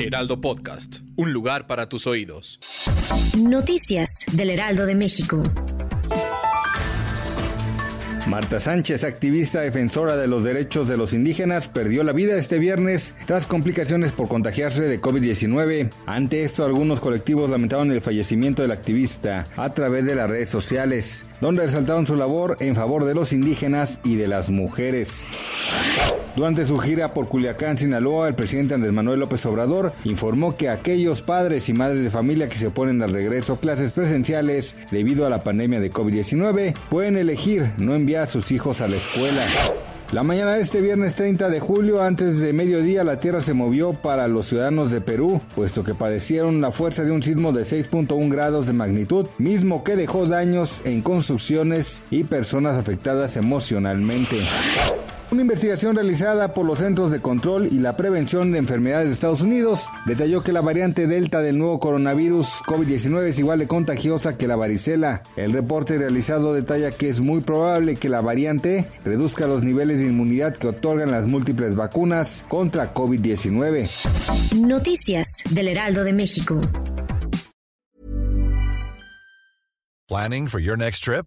Heraldo Podcast. Un lugar para tus oídos. Noticias del Heraldo de México. Marta Sánchez, activista defensora de los derechos de los indígenas, perdió la vida este viernes tras complicaciones por contagiarse de COVID-19. Ante esto, algunos colectivos lamentaron el fallecimiento del activista a través de las redes sociales, donde resaltaron su labor en favor de los indígenas y de las mujeres. Durante su gira por Culiacán, Sinaloa, el presidente Andrés Manuel López Obrador informó que aquellos padres y madres de familia que se oponen al regreso a clases presenciales debido a la pandemia de COVID-19 pueden elegir no enviar a sus hijos a la escuela. La mañana de este viernes 30 de julio, antes de mediodía, la tierra se movió para los ciudadanos de Perú, puesto que padecieron la fuerza de un sismo de 6.1 grados de magnitud, mismo que dejó daños en construcciones y personas afectadas emocionalmente. Una investigación realizada por los Centros de Control y la Prevención de Enfermedades de Estados Unidos detalló que la variante Delta del nuevo coronavirus COVID-19 es igual de contagiosa que la varicela. El reporte realizado detalla que es muy probable que la variante reduzca los niveles de inmunidad que otorgan las múltiples vacunas contra COVID-19. Noticias del Heraldo de México. Planning for your next trip?